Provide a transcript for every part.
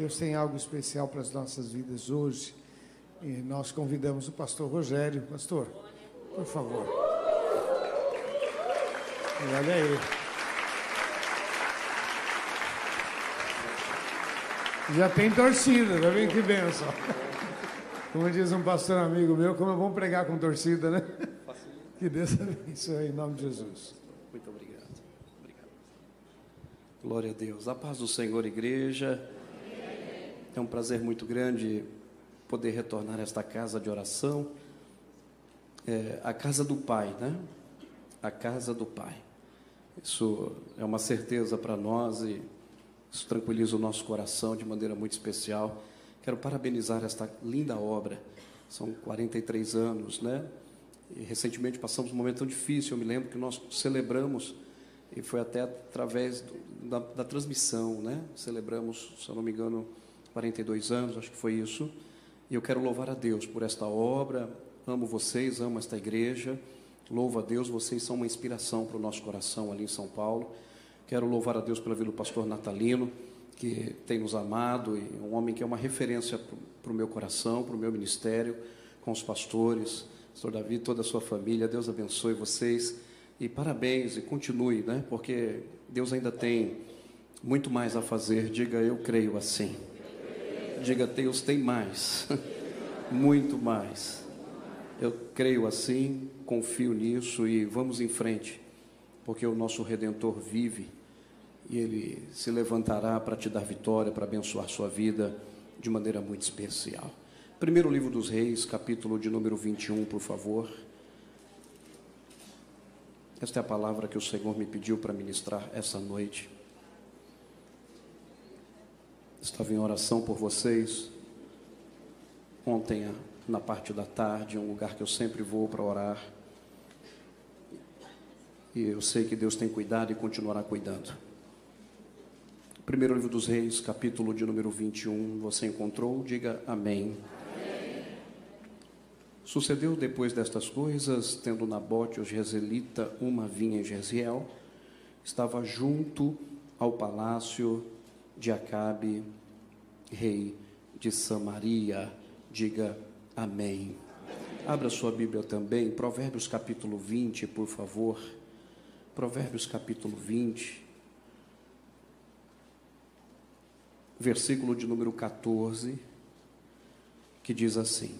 Deus tem algo especial para as nossas vidas hoje. E nós convidamos o pastor Rogério. Pastor, por favor. E olha aí. Já tem torcida, já vem que benção. Como diz um pastor amigo meu, como é bom pregar com torcida, né? Que Deus abençoe em nome de Jesus. Muito obrigado. obrigado. Glória a Deus. A paz do Senhor, igreja. É um prazer muito grande poder retornar a esta casa de oração. É, a casa do Pai, né? A casa do Pai. Isso é uma certeza para nós e isso tranquiliza o nosso coração de maneira muito especial. Quero parabenizar esta linda obra. São 43 anos, né? E recentemente passamos um momento tão difícil. Eu me lembro que nós celebramos, e foi até através do, da, da, transmissão, né? Celebramos, se eu não me engano, 42 anos, acho que foi isso. E eu quero louvar a Deus por esta obra. Amo vocês, amo esta igreja. Louvo a Deus, vocês são uma inspiração para o nosso coração ali em São Paulo. Quero louvar a Deus pela vida do pastor Natalino, que tem nos amado, e um homem que é uma referência para o meu coração, para o meu ministério, com os pastores, pastor Davi, toda a sua família. Deus abençoe vocês e parabéns e continue, né? Porque Deus ainda tem muito mais a fazer. Diga, eu creio assim. Diga, Deus tem mais, muito mais. Eu creio assim, confio nisso e vamos em frente, porque o nosso Redentor vive e Ele se levantará para te dar vitória, para abençoar sua vida de maneira muito especial. Primeiro livro dos Reis, capítulo de número 21, por favor. Esta é a palavra que o Senhor me pediu para ministrar essa noite. Estava em oração por vocês. Ontem, na parte da tarde, um lugar que eu sempre vou para orar. E eu sei que Deus tem cuidado e continuará cuidando. Primeiro livro dos Reis, capítulo de número 21, você encontrou? Diga amém. amém. Sucedeu depois destas coisas, tendo Nabote, o Jezreelita, uma vinha em Jezreel, estava junto ao palácio de Acabe, rei de Samaria. Diga amém. Abra sua Bíblia também, Provérbios capítulo 20, por favor. Provérbios capítulo 20. versículo de número 14, que diz assim: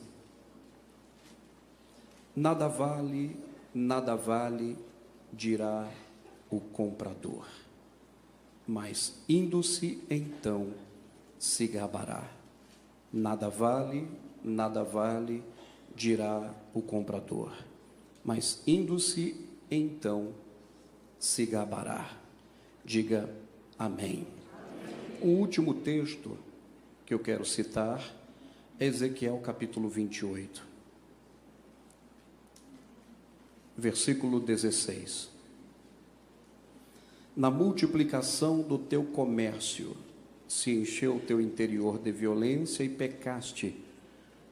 Nada vale, nada vale, dirá o comprador, mas indo-se então se gabará. Nada vale, nada vale, dirá o comprador, mas indo-se então se gabará. Diga amém. O último texto que eu quero citar é Ezequiel capítulo 28, versículo 16. Na multiplicação do teu comércio se encheu o teu interior de violência e pecaste,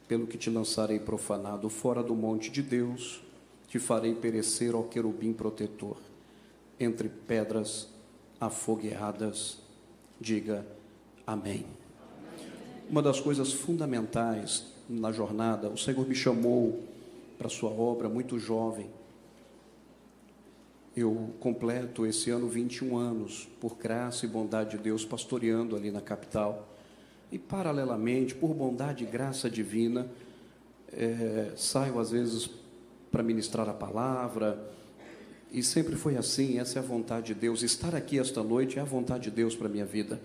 pelo que te lançarei profanado fora do monte de Deus, te farei perecer ao querubim protetor, entre pedras afogueadas Diga amém. Uma das coisas fundamentais na jornada, o Senhor me chamou para sua obra muito jovem. Eu completo esse ano 21 anos, por graça e bondade de Deus, pastoreando ali na capital. E, paralelamente, por bondade e graça divina, é, saio às vezes para ministrar a palavra, e sempre foi assim, essa é a vontade de Deus. Estar aqui esta noite é a vontade de Deus para a minha vida.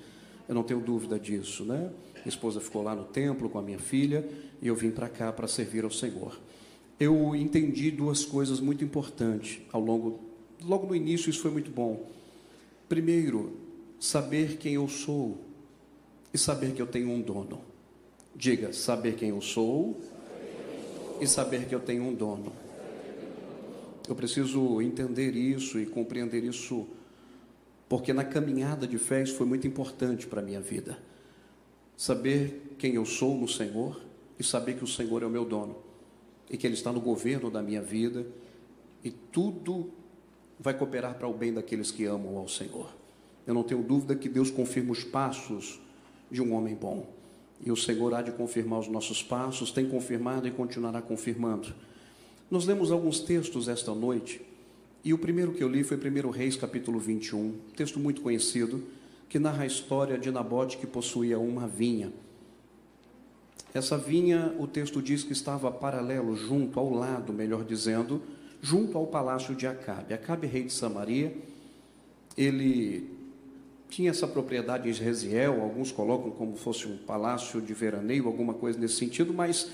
Eu não tenho dúvida disso, né? Minha esposa ficou lá no templo com a minha filha e eu vim para cá para servir ao Senhor. Eu entendi duas coisas muito importantes ao longo, logo no início isso foi muito bom. Primeiro, saber quem eu sou e saber que eu tenho um dono. Diga, saber quem eu sou e saber que eu tenho um dono. Eu preciso entender isso e compreender isso, porque na caminhada de fé isso foi muito importante para a minha vida. Saber quem eu sou no Senhor e saber que o Senhor é o meu dono e que Ele está no governo da minha vida e tudo vai cooperar para o bem daqueles que amam ao Senhor. Eu não tenho dúvida que Deus confirma os passos de um homem bom. E o Senhor há de confirmar os nossos passos, tem confirmado e continuará confirmando. Nós lemos alguns textos esta noite, e o primeiro que eu li foi 1 Reis, capítulo 21, texto muito conhecido, que narra a história de Nabote que possuía uma vinha. Essa vinha, o texto diz que estava paralelo, junto, ao lado, melhor dizendo, junto ao palácio de Acabe. Acabe, rei de Samaria, ele tinha essa propriedade em Israel, alguns colocam como fosse um palácio de veraneio, alguma coisa nesse sentido, mas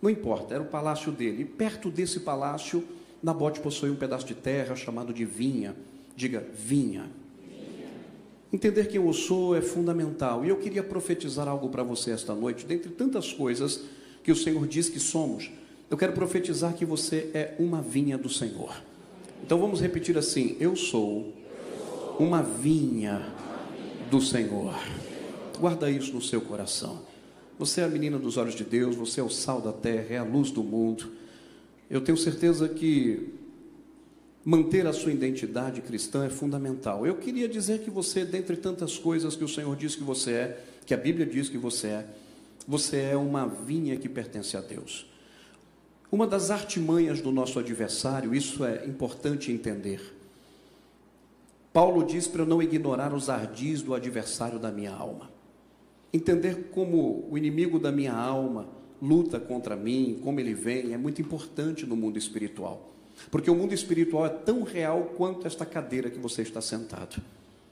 não importa, era o palácio dele. E perto desse palácio, Nabote possuía um pedaço de terra chamado de vinha. Diga, vinha. Entender quem eu sou é fundamental. E eu queria profetizar algo para você esta noite, dentre tantas coisas que o Senhor diz que somos. Eu quero profetizar que você é uma vinha do Senhor. Então vamos repetir assim: Eu sou uma vinha do Senhor. Guarda isso no seu coração. Você é a menina dos olhos de Deus, você é o sal da terra, é a luz do mundo. Eu tenho certeza que manter a sua identidade cristã é fundamental. Eu queria dizer que você, dentre tantas coisas que o Senhor diz que você é, que a Bíblia diz que você é, você é uma vinha que pertence a Deus. Uma das artimanhas do nosso adversário, isso é importante entender. Paulo diz para eu não ignorar os ardis do adversário da minha alma. Entender como o inimigo da minha alma luta contra mim, como ele vem, é muito importante no mundo espiritual. Porque o mundo espiritual é tão real quanto esta cadeira que você está sentado.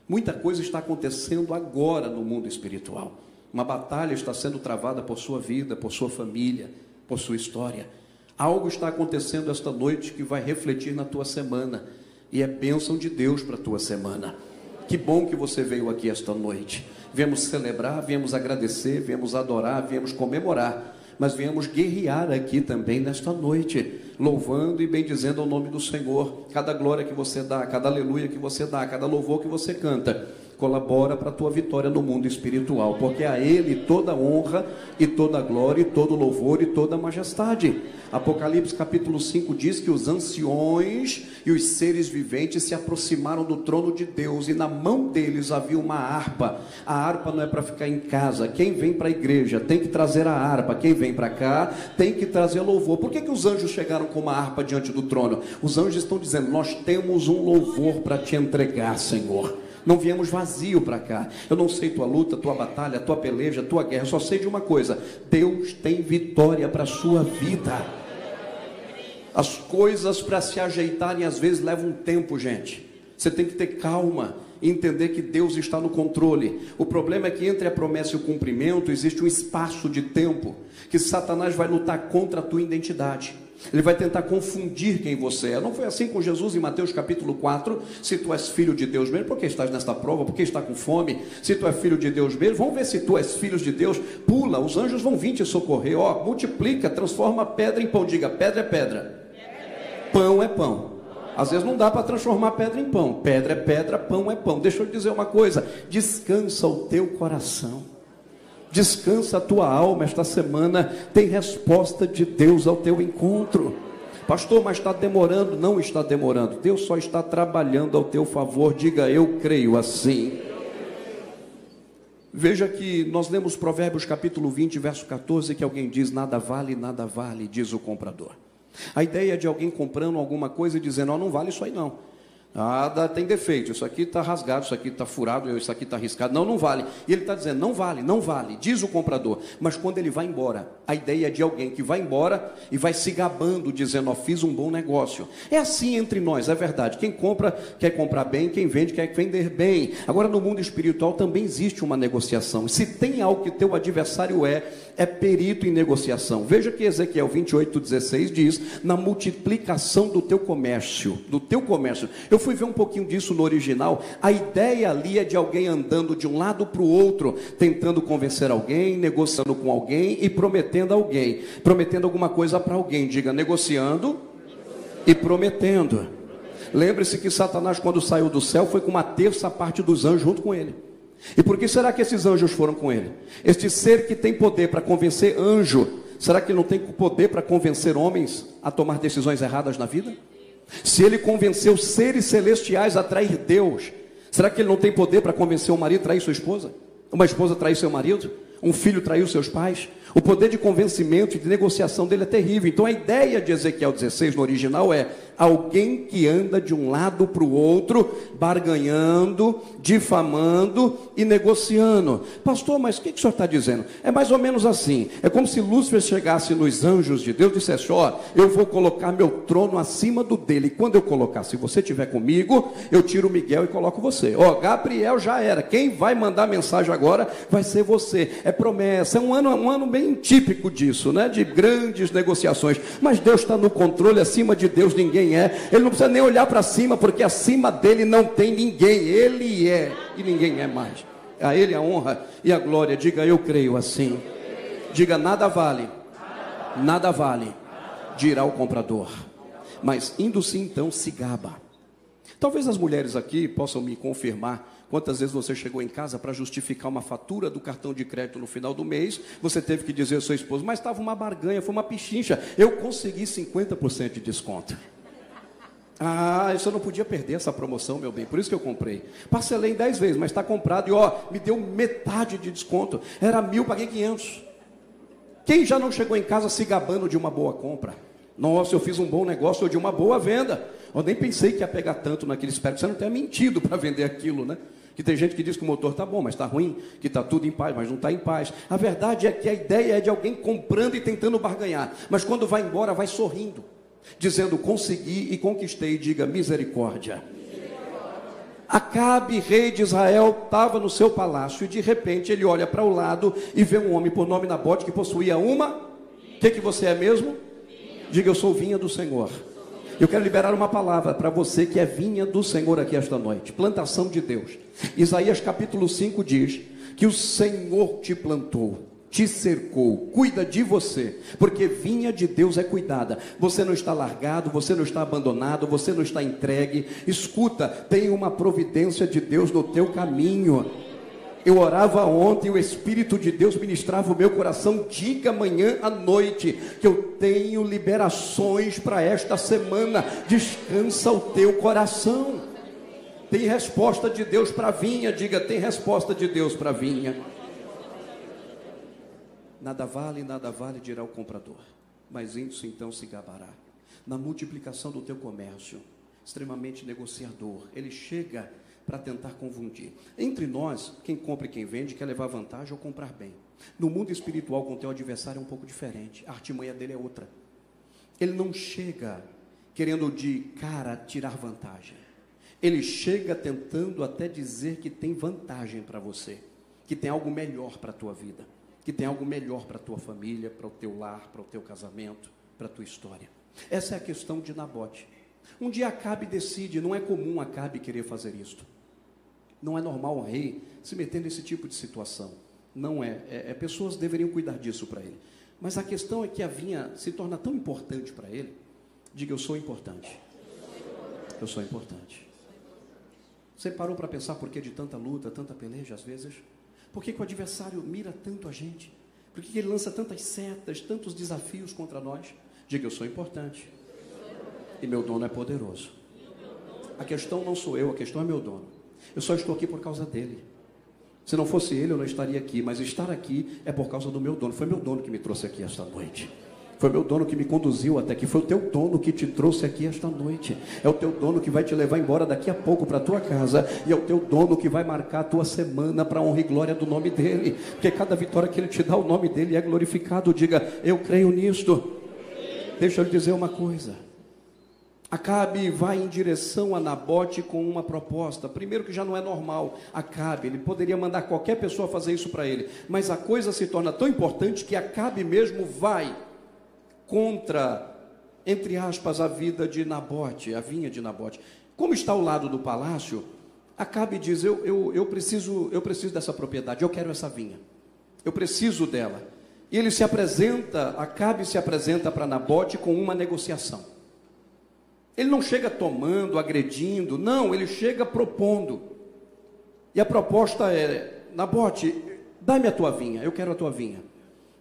Muita coisa está acontecendo agora no mundo espiritual. Uma batalha está sendo travada por sua vida, por sua família, por sua história. Algo está acontecendo esta noite que vai refletir na tua semana. E é bênção de Deus para a tua semana. Que bom que você veio aqui esta noite. Viemos celebrar, viemos agradecer, viemos adorar, viemos comemorar mas viemos guerrear aqui também nesta noite, louvando e bendizendo o nome do Senhor. Cada glória que você dá, cada aleluia que você dá, cada louvor que você canta, colabora para a tua vitória no mundo espiritual, porque a Ele toda honra e toda glória e todo louvor e toda majestade. Apocalipse capítulo 5 diz que os anciões e os seres viventes se aproximaram do trono de Deus e na mão deles havia uma harpa. A harpa não é para ficar em casa. Quem vem para a igreja tem que trazer a harpa. Quem vem para cá tem que trazer louvor. Por que, que os anjos chegaram com uma harpa diante do trono? Os anjos estão dizendo: Nós temos um louvor para te entregar, Senhor. Não viemos vazio para cá. Eu não sei tua luta, tua batalha, tua peleja, tua guerra. Eu só sei de uma coisa: Deus tem vitória para a sua vida. As coisas para se ajeitarem às vezes levam um tempo, gente. Você tem que ter calma e entender que Deus está no controle. O problema é que entre a promessa e o cumprimento existe um espaço de tempo que Satanás vai lutar contra a tua identidade. Ele vai tentar confundir quem você é. Não foi assim com Jesus em Mateus capítulo 4? Se tu és filho de Deus mesmo, por que estás nesta prova? Por que está com fome? Se tu és filho de Deus mesmo, vamos ver se tu és filho de Deus. Pula, os anjos vão vir te socorrer. Ó, multiplica, transforma pedra em pão. Diga, pedra é pedra pão é pão. Às vezes não dá para transformar pedra em pão. Pedra é pedra, pão é pão. Deixa eu dizer uma coisa: descansa o teu coração. Descansa a tua alma esta semana. Tem resposta de Deus ao teu encontro. Pastor, mas está demorando. Não está demorando. Deus só está trabalhando ao teu favor. Diga, eu creio assim. Veja que nós lemos Provérbios capítulo 20, verso 14, que alguém diz: Nada vale, nada vale, diz o comprador. A ideia de alguém comprando alguma coisa e dizendo, oh, não vale isso aí não. Ah, tem defeito, isso aqui está rasgado, isso aqui está furado, isso aqui está arriscado. Não, não vale. E ele está dizendo, não vale, não vale, diz o comprador. Mas quando ele vai embora, a ideia é de alguém que vai embora e vai se gabando, dizendo, ó, oh, fiz um bom negócio. É assim entre nós, é verdade. Quem compra quer comprar bem, quem vende quer vender bem. Agora, no mundo espiritual também existe uma negociação. Se tem algo que teu adversário é, é perito em negociação. Veja que Ezequiel 28, 16 diz: na multiplicação do teu comércio, do teu comércio. Eu fui ver um pouquinho disso no original. A ideia ali é de alguém andando de um lado para o outro, tentando convencer alguém, negociando com alguém e prometendo alguém, prometendo alguma coisa para alguém. Diga, negociando e prometendo. Lembre-se que Satanás, quando saiu do céu, foi com uma terça parte dos anjos junto com ele. E por que será que esses anjos foram com ele? Este ser que tem poder para convencer anjo, será que ele não tem poder para convencer homens a tomar decisões erradas na vida? Se ele convenceu seres celestiais a trair Deus, será que ele não tem poder para convencer o marido a trair sua esposa? Uma esposa trair seu marido? Um filho traiu seus pais? O poder de convencimento e de negociação dele é terrível. Então a ideia de Ezequiel 16 no original é alguém que anda de um lado para o outro, barganhando, difamando e negociando. Pastor, mas o que, que o senhor está dizendo? É mais ou menos assim: é como se Lúcifer chegasse nos anjos de Deus e dissesse: Ó, eu vou colocar meu trono acima do dele. E quando eu colocar, se você estiver comigo, eu tiro Miguel e coloco você. Ó, Gabriel já era. Quem vai mandar mensagem agora vai ser você. É promessa. É um ano, um ano bem típico disso, né? De grandes negociações. Mas Deus está no controle, acima de Deus ninguém é. Ele não precisa nem olhar para cima, porque acima dele não tem ninguém. Ele é e ninguém é mais. A Ele a honra e a glória. Diga, eu creio assim. Diga, nada vale, nada vale, dirá o comprador. Mas indo-se então se gaba. Talvez as mulheres aqui possam me confirmar Quantas vezes você chegou em casa para justificar uma fatura do cartão de crédito no final do mês, você teve que dizer ao seu esposo, mas estava uma barganha, foi uma pichincha, eu consegui 50% de desconto. Ah, eu não podia perder essa promoção, meu bem, por isso que eu comprei. Parcelei em 10 vezes, mas está comprado e ó, me deu metade de desconto. Era mil, paguei 500. Quem já não chegou em casa se gabando de uma boa compra? Nossa, eu fiz um bom negócio ou de uma boa venda. Eu nem pensei que ia pegar tanto naquele espero você não tenha mentido para vender aquilo, né? Que tem gente que diz que o motor está bom, mas está ruim, que está tudo em paz, mas não está em paz. A verdade é que a ideia é de alguém comprando e tentando barganhar, mas quando vai embora, vai sorrindo dizendo: Consegui e conquistei, diga misericórdia. Acabe, rei de Israel, estava no seu palácio e de repente ele olha para o lado e vê um homem por nome Nabote que possuía uma. O que, que você é mesmo? Diga: Eu sou vinha do Senhor. Eu quero liberar uma palavra para você que é vinha do Senhor aqui esta noite. Plantação de Deus. Isaías capítulo 5 diz que o Senhor te plantou te cercou, cuida de você, porque vinha de Deus é cuidada. Você não está largado, você não está abandonado, você não está entregue. Escuta, tem uma providência de Deus no teu caminho. Eu orava ontem, o Espírito de Deus ministrava o meu coração. Diga amanhã à noite que eu tenho liberações para esta semana. Descansa o teu coração. Tem resposta de Deus para vinha. Diga, tem resposta de Deus para vinha. Nada vale, nada vale, dirá o comprador. Mas isso então se gabará. Na multiplicação do teu comércio, extremamente negociador, ele chega para tentar confundir. Entre nós, quem compra e quem vende quer levar vantagem ou comprar bem. No mundo espiritual, com o teu adversário é um pouco diferente. A artimanha dele é outra. Ele não chega querendo de cara tirar vantagem. Ele chega tentando até dizer que tem vantagem para você, que tem algo melhor para a tua vida que tem algo melhor para a tua família, para o teu lar, para o teu casamento, para a tua história. Essa é a questão de Nabote. Um dia Acabe decide, não é comum Acabe querer fazer isto. Não é normal um rei se meter nesse tipo de situação. Não é. é, é pessoas deveriam cuidar disso para ele. Mas a questão é que a vinha se torna tão importante para ele. Diga, eu sou importante. Eu sou importante. Você parou para pensar por que de tanta luta, tanta peleja às vezes? Por que, que o adversário mira tanto a gente? Por que, que ele lança tantas setas, tantos desafios contra nós? Diga, eu sou importante. E meu dono é poderoso. A questão não sou eu, a questão é meu dono. Eu só estou aqui por causa dele. Se não fosse ele, eu não estaria aqui. Mas estar aqui é por causa do meu dono. Foi meu dono que me trouxe aqui esta noite. Foi meu dono que me conduziu até aqui. Foi o teu dono que te trouxe aqui esta noite. É o teu dono que vai te levar embora daqui a pouco para a tua casa. E é o teu dono que vai marcar a tua semana para honra e glória do nome dele. Porque cada vitória que ele te dá, o nome dele é glorificado. Diga, eu creio nisto. Deixa eu lhe dizer uma coisa. Acabe vai em direção a Nabote com uma proposta. Primeiro que já não é normal. Acabe, ele poderia mandar qualquer pessoa fazer isso para ele. Mas a coisa se torna tão importante que Acabe mesmo vai contra, entre aspas, a vida de Nabote, a vinha de Nabote. Como está ao lado do palácio, Acabe diz: eu, eu, eu, preciso, eu preciso dessa propriedade, eu quero essa vinha, eu preciso dela. E ele se apresenta, Acabe se apresenta para Nabote com uma negociação. Ele não chega tomando, agredindo, não, ele chega propondo. E a proposta é: Nabote, dá-me a tua vinha, eu quero a tua vinha.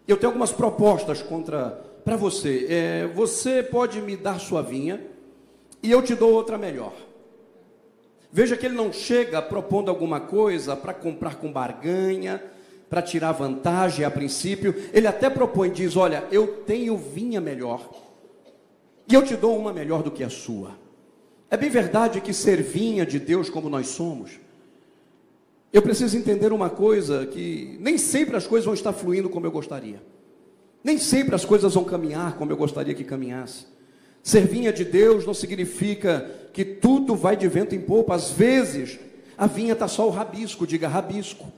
Eu tenho algumas propostas contra para você: é, você pode me dar sua vinha e eu te dou outra melhor. Veja que ele não chega propondo alguma coisa para comprar com barganha, para tirar vantagem a princípio. Ele até propõe, diz: Olha, eu tenho vinha melhor, e eu te dou uma melhor do que a sua. É bem verdade que ser vinha de Deus como nós somos, eu preciso entender uma coisa: que nem sempre as coisas vão estar fluindo como eu gostaria, nem sempre as coisas vão caminhar como eu gostaria que caminhasse. Ser vinha de Deus não significa que tudo vai de vento em popa. Às vezes, a vinha está só o rabisco, diga rabisco.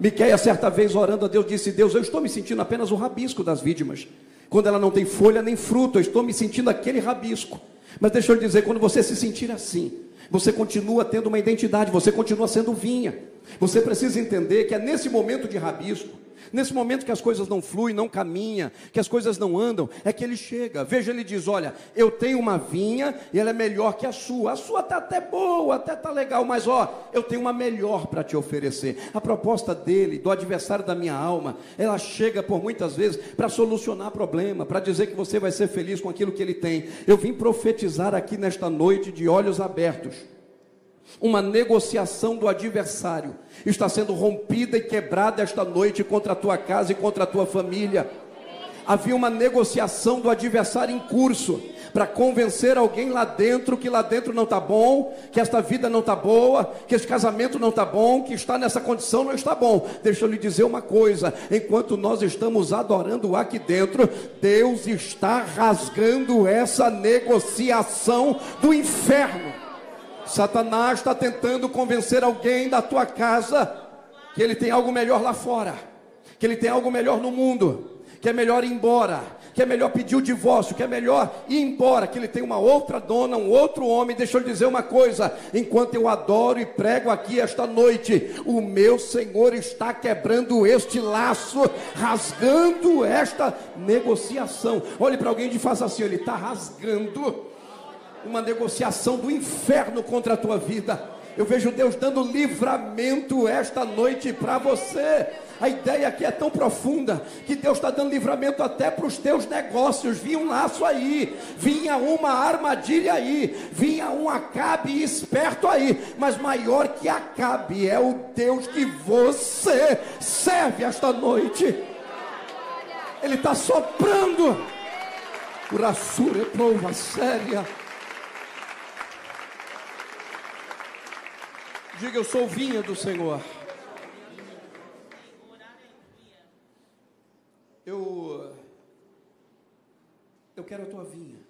Miquéia, certa vez, orando a Deus, disse: Deus, eu estou me sentindo apenas o rabisco das vítimas. Quando ela não tem folha nem fruto, eu estou me sentindo aquele rabisco. Mas deixa eu lhe dizer: quando você se sentir assim, você continua tendo uma identidade, você continua sendo vinha. Você precisa entender que é nesse momento de rabisco Nesse momento que as coisas não fluem, não caminham, que as coisas não andam, é que ele chega. Veja, ele diz: Olha, eu tenho uma vinha e ela é melhor que a sua. A sua está até boa, até está legal, mas ó, eu tenho uma melhor para te oferecer. A proposta dele, do adversário da minha alma, ela chega por muitas vezes para solucionar problema, para dizer que você vai ser feliz com aquilo que ele tem. Eu vim profetizar aqui nesta noite de olhos abertos uma negociação do adversário está sendo rompida e quebrada esta noite contra a tua casa e contra a tua família. Havia uma negociação do adversário em curso para convencer alguém lá dentro que lá dentro não está bom, que esta vida não está boa, que esse casamento não está bom, que está nessa condição não está bom. Deixa eu lhe dizer uma coisa: enquanto nós estamos adorando aqui dentro, Deus está rasgando essa negociação do inferno. Satanás está tentando convencer alguém da tua casa que ele tem algo melhor lá fora, que ele tem algo melhor no mundo, que é melhor ir embora, que é melhor pedir o divórcio, que é melhor ir embora, que ele tem uma outra dona, um outro homem. Deixa eu lhe dizer uma coisa: enquanto eu adoro e prego aqui esta noite, o meu Senhor está quebrando este laço, rasgando esta negociação. Olhe para alguém e faça assim: ele está rasgando uma negociação do inferno contra a tua vida. Eu vejo Deus dando livramento esta noite para você. A ideia aqui é tão profunda que Deus está dando livramento até para os teus negócios. Vinha um laço aí, vinha uma armadilha aí, vinha um Acabe esperto aí, mas maior que Acabe é o Deus que você serve esta noite. Ele está soprando. Urassura prova séria. Diga, eu sou vinha do Senhor. Eu, eu quero a tua vinha.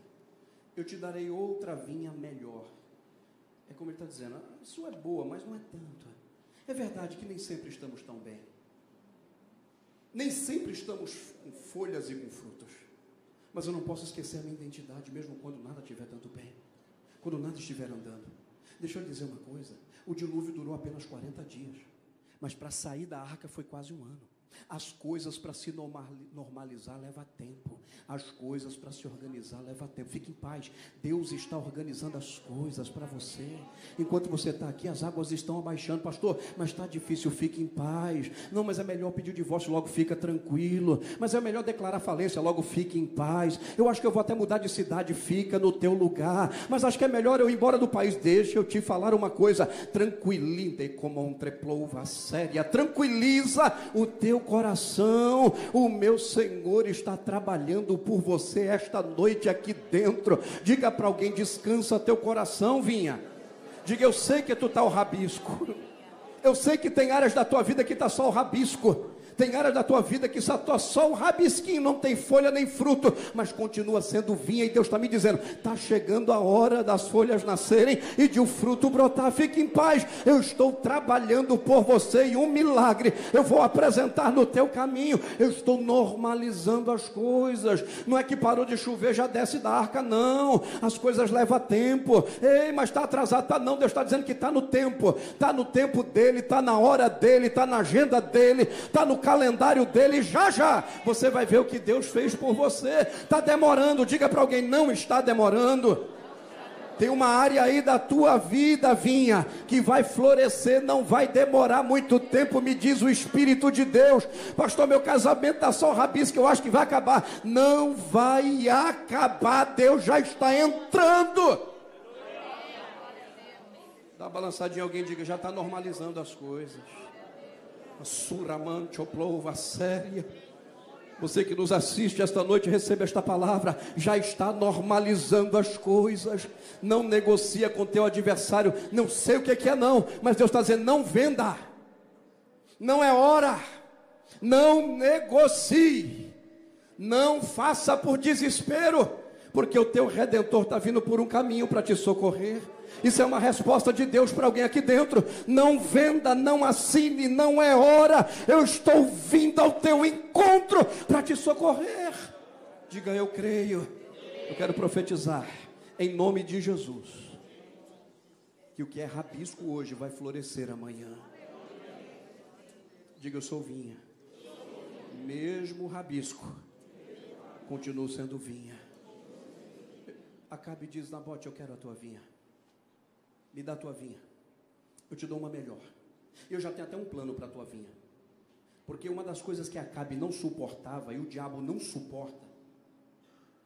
Eu te darei outra vinha melhor. É como ele está dizendo, ah, sua é boa, mas não é tanto. É verdade que nem sempre estamos tão bem. Nem sempre estamos com folhas e com frutos. Mas eu não posso esquecer a minha identidade, mesmo quando nada estiver tanto bem. Quando nada estiver andando. Deixa eu dizer uma coisa. O dilúvio durou apenas 40 dias, mas para sair da arca foi quase um ano. As coisas para se normalizar leva tempo. As coisas para se organizar leva tempo. Fique em paz. Deus está organizando as coisas para você. Enquanto você está aqui, as águas estão abaixando, pastor. Mas está difícil. Fique em paz. Não, mas é melhor pedir o divórcio. Logo fica tranquilo. Mas é melhor declarar falência. Logo fique em paz. Eu acho que eu vou até mudar de cidade. Fica no teu lugar. Mas acho que é melhor eu ir embora do país. Deixa eu te falar uma coisa. Tranquilinde como um treplouva séria. Tranquiliza o teu coração. O meu Senhor está trabalhando por você esta noite aqui dentro. Diga para alguém: descansa teu coração, vinha. Diga, eu sei que tu está o rabisco. Eu sei que tem áreas da tua vida que está só o rabisco. Tem área da tua vida que só, só um rabisquinho, não tem folha nem fruto, mas continua sendo vinha. E Deus está me dizendo: está chegando a hora das folhas nascerem e de o um fruto brotar. Fique em paz, eu estou trabalhando por você e um milagre eu vou apresentar no teu caminho. Eu estou normalizando as coisas. Não é que parou de chover, já desce da arca, não. As coisas levam tempo. Ei, mas está atrasado, tá não. Deus está dizendo que está no tempo, está no tempo dele, está na hora dele, está na agenda dele, está no calendário dele, já já você vai ver o que Deus fez por você. Está demorando, diga para alguém: não está demorando. Tem uma área aí da tua vida, vinha, que vai florescer, não vai demorar muito tempo, me diz o Espírito de Deus. Pastor, meu casamento está só rabisco, eu acho que vai acabar. Não vai acabar, Deus já está entrando. Dá uma balançadinha, alguém diga, já está normalizando as coisas. Suramante, oplouva, séria. Você que nos assiste esta noite, recebe esta palavra, já está normalizando as coisas. Não negocia com teu adversário. Não sei o que é, não, mas Deus está dizendo: não venda, não é hora, não negocie, não faça por desespero, porque o teu redentor está vindo por um caminho para te socorrer. Isso é uma resposta de Deus para alguém aqui dentro. Não venda, não assine, não é hora. Eu estou vindo ao teu encontro para te socorrer. Diga eu creio. Eu quero profetizar em nome de Jesus. Que o que é rabisco hoje vai florescer amanhã. Diga eu sou vinha. Mesmo rabisco continua sendo vinha. Acabe diz na bote, eu quero a tua vinha me dá a tua vinha. Eu te dou uma melhor. Eu já tenho até um plano para a tua vinha. Porque uma das coisas que Acabe não suportava e o diabo não suporta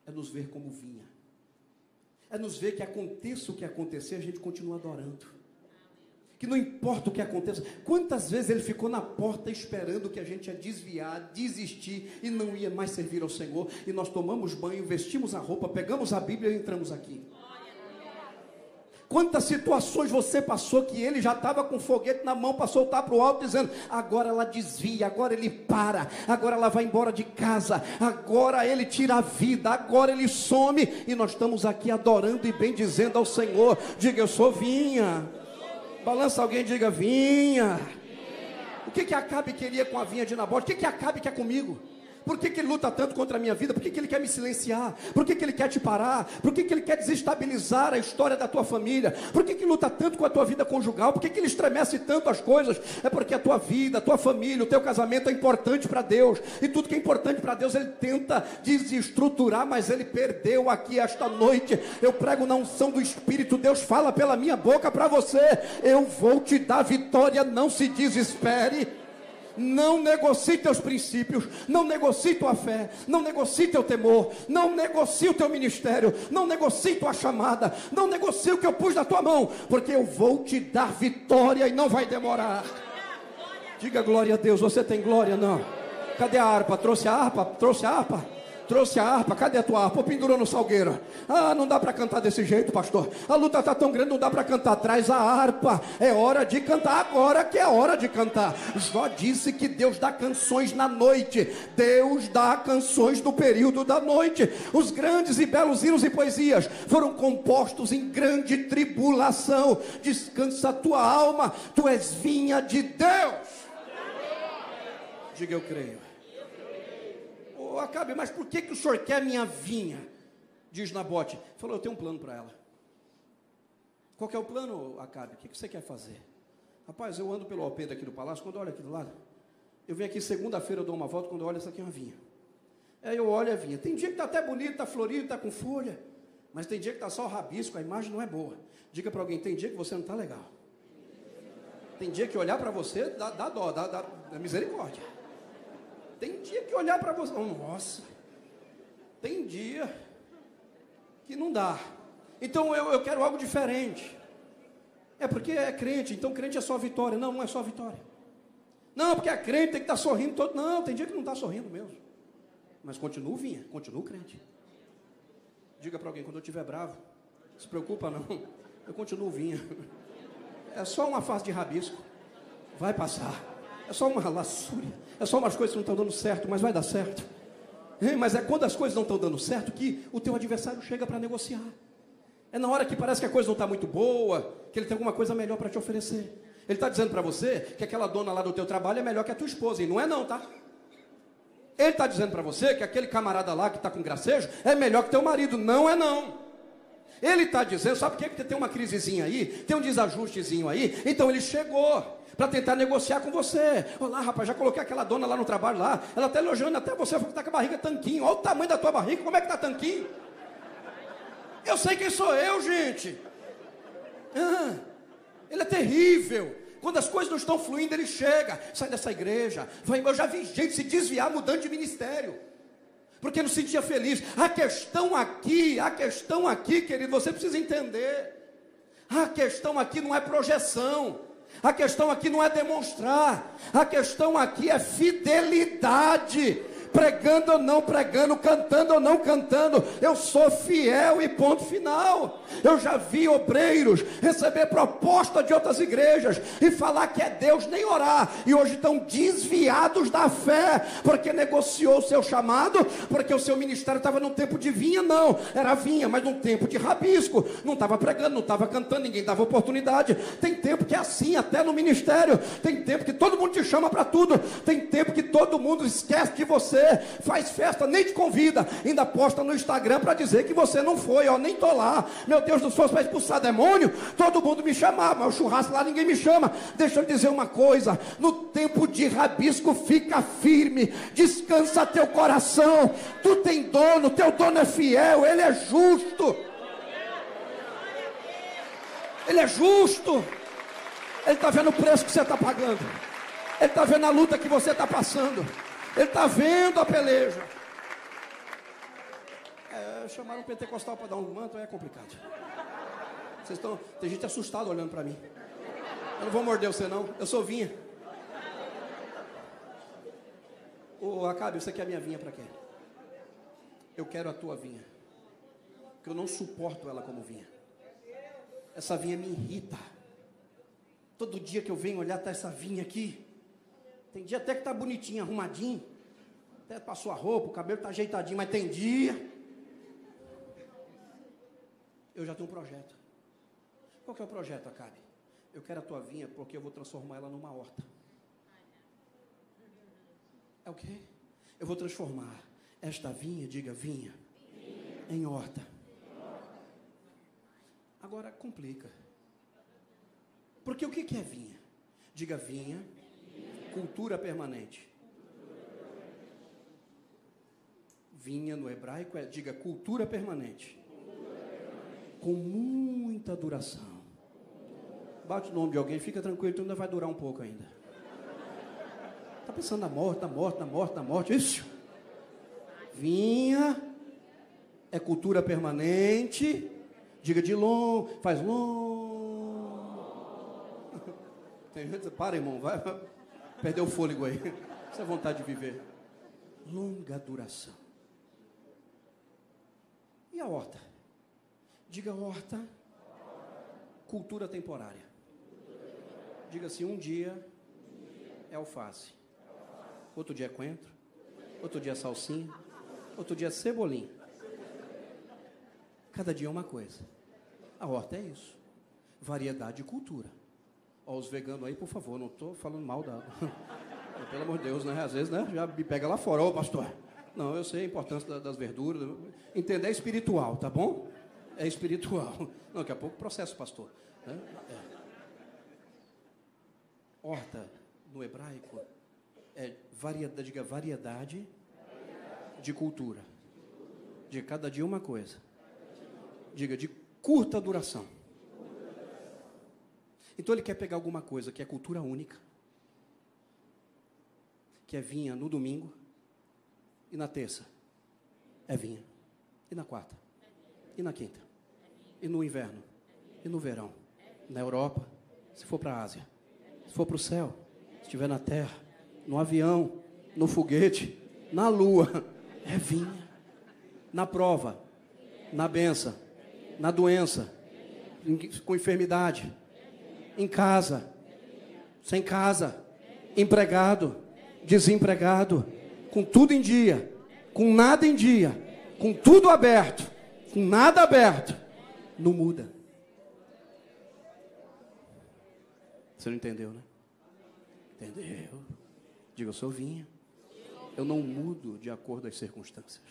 é nos ver como vinha. É nos ver que aconteça o que acontecer, a gente continua adorando. Que não importa o que aconteça. Quantas vezes ele ficou na porta esperando que a gente ia desviar, desistir e não ia mais servir ao Senhor. E nós tomamos banho, vestimos a roupa, pegamos a Bíblia e entramos aqui. Quantas situações você passou que ele já estava com foguete na mão para soltar para o alto, dizendo: agora ela desvia, agora ele para, agora ela vai embora de casa, agora ele tira a vida, agora ele some, e nós estamos aqui adorando e bendizendo ao Senhor. Diga, eu sou vinha. Balança alguém, diga, vinha. O que que Acabe queria com a vinha de Nabote? O que que Acabe quer comigo? Por que, que ele luta tanto contra a minha vida? Por que, que ele quer me silenciar? Por que, que ele quer te parar? Por que, que ele quer desestabilizar a história da tua família? Por que, que luta tanto com a tua vida conjugal? Por que, que ele estremece tanto as coisas? É porque a tua vida, a tua família, o teu casamento é importante para Deus. E tudo que é importante para Deus, ele tenta desestruturar, mas ele perdeu aqui esta noite. Eu prego na unção do Espírito. Deus fala pela minha boca para você: Eu vou te dar vitória, não se desespere. Não negocie teus princípios, não negocie tua fé, não negocie teu temor, não negocie o teu ministério, não negocie tua chamada, não negocie o que eu pus na tua mão, porque eu vou te dar vitória e não vai demorar. Diga glória a Deus, você tem glória não? Cadê a harpa? Trouxe a harpa? Trouxe a harpa? Trouxe a harpa, cadê a tua harpa? Ou pendurou no salgueiro. Ah, não dá para cantar desse jeito, pastor. A luta está tão grande, não dá para cantar. Traz a harpa. É hora de cantar agora que é hora de cantar. Jó disse que Deus dá canções na noite. Deus dá canções no período da noite. Os grandes e belos hinos e poesias foram compostos em grande tribulação. Descansa a tua alma, tu és vinha de Deus. Diga eu creio Acabe, mas por que, que o senhor quer minha vinha? Diz Nabote. Falou, eu tenho um plano para ela. Qual é o plano, Acabe? O que, que você quer fazer? Rapaz, eu ando pelo alpendre aqui do palácio, quando eu olho aqui do lado, eu venho aqui segunda-feira, eu dou uma volta, quando eu olho, essa aqui é uma vinha. Aí eu olho a vinha. Tem dia que está até bonito, está florido, está com folha. Mas tem dia que está só rabisco, a imagem não é boa. Diga para alguém, tem dia que você não está legal. Tem dia que olhar para você dá, dá dó, dá, dá, dá misericórdia. Tem dia que olhar para você, nossa, tem dia que não dá. Então eu, eu quero algo diferente. É porque é crente, então crente é só vitória. Não, não é só vitória. Não, porque é crente tem que estar tá sorrindo todo. Não, tem dia que não está sorrindo mesmo. Mas continua vinha, continua crente. Diga para alguém, quando eu estiver bravo, se preocupa não, eu continuo vinha. É só uma fase de rabisco. Vai passar. É só uma laçúria. É só umas coisas que não estão dando certo, mas vai dar certo. Mas é quando as coisas não estão dando certo que o teu adversário chega para negociar. É na hora que parece que a coisa não está muito boa, que ele tem alguma coisa melhor para te oferecer. Ele está dizendo para você que aquela dona lá do teu trabalho é melhor que a tua esposa, e não é não, tá? Ele está dizendo para você que aquele camarada lá que está com gracejo é melhor que teu marido, não é não. Ele está dizendo, sabe por que, que tem uma crisezinha aí, tem um desajustezinho aí, então ele chegou para tentar negociar com você. Olá, rapaz, já coloquei aquela dona lá no trabalho lá. Ela está elogiando até você, falou que está com a barriga tanquinho. Olha o tamanho da tua barriga, como é que está tanquinho? Eu sei quem sou eu, gente. Ah, ele é terrível. Quando as coisas não estão fluindo, ele chega, sai dessa igreja. Vai, eu já vi gente se desviar mudando de ministério. Porque não se sentia feliz. A questão aqui, a questão aqui, querido, você precisa entender A questão aqui não é projeção. A questão aqui não é demonstrar. A questão aqui é fidelidade pregando ou não pregando, cantando ou não cantando, eu sou fiel e ponto final. Eu já vi obreiros receber proposta de outras igrejas e falar que é Deus nem orar, e hoje estão desviados da fé, porque negociou o seu chamado, porque o seu ministério estava num tempo de vinha, não, era vinha, mas num tempo de rabisco, não estava pregando, não estava cantando, ninguém dava oportunidade. Tem tempo que é assim, até no ministério, tem tempo que todo mundo te chama para tudo, tem tempo que todo mundo esquece de você você, faz festa, nem te convida, ainda posta no Instagram para dizer que você não foi, ó, nem tô lá. Meu Deus do céu, para expulsar demônio, todo mundo me chamava, o churrasco lá ninguém me chama. Deixa eu dizer uma coisa: no tempo de rabisco, fica firme, descansa teu coração. Tu tem dono, teu dono é fiel, ele é justo. Ele é justo. Ele está vendo o preço que você está pagando. Ele está vendo a luta que você está passando. Ele está vendo a peleja. É, chamaram um pentecostal para dar um manto, é complicado. Vocês estão. Tem gente assustada olhando para mim. Eu não vou morder você não, eu sou vinha. Ô Acabe, você quer a minha vinha para quê? Eu quero a tua vinha. Porque eu não suporto ela como vinha. Essa vinha me irrita. Todo dia que eu venho olhar, tá essa vinha aqui. Tem dia até que tá bonitinho, arrumadinho. Até passou a roupa, o cabelo tá ajeitadinho, mas tem dia. Eu já tenho um projeto. Qual que é o projeto, Acabe? Eu quero a tua vinha porque eu vou transformar ela numa horta. É o quê? Eu vou transformar esta vinha, diga vinha, vinha. em horta. Agora complica. Porque o que é vinha? Diga vinha cultura permanente. Vinha no hebraico é, diga, cultura permanente. Com muita duração. Bate o nome de alguém, fica tranquilo, tu ainda vai durar um pouco ainda. Está pensando na morte, na morte, na morte, na morte. Isso. Vinha é cultura permanente. Diga de longo, faz longo. Tem gente, para, irmão, vai, Perdeu o fôlego aí. Essa vontade de viver. Longa duração. E a horta? Diga horta. Cultura temporária. Diga assim: um dia é alface. Outro dia é coentro. Outro dia é salsinha. Outro dia é cebolinha. Cada dia é uma coisa. A horta é isso. Variedade de cultura. Ó, os veganos aí, por favor, não estou falando mal da. Pelo amor de Deus, né? Às vezes, né? Já me pega lá fora, ô pastor. Não, eu sei a importância das verduras. Entender é espiritual, tá bom? É espiritual. Não, daqui a pouco processo, pastor. Né? É. Horta, no hebraico, é variedade, diga variedade de cultura. De cada dia uma coisa. Diga de curta duração. Então ele quer pegar alguma coisa que é cultura única, que é vinha no domingo e na terça é vinha, e na quarta, e na quinta, e no inverno, e no verão, na Europa, se for para a Ásia, se for para o céu, se estiver na terra, no avião, no foguete, na lua, é vinha, na prova, na benção, na doença, com enfermidade, em casa, sem casa, empregado, desempregado, com tudo em dia, com nada em dia, com tudo aberto, com nada aberto, não muda. Você não entendeu, né? Entendeu? Diga, eu sou vinha. Eu não mudo de acordo as circunstâncias.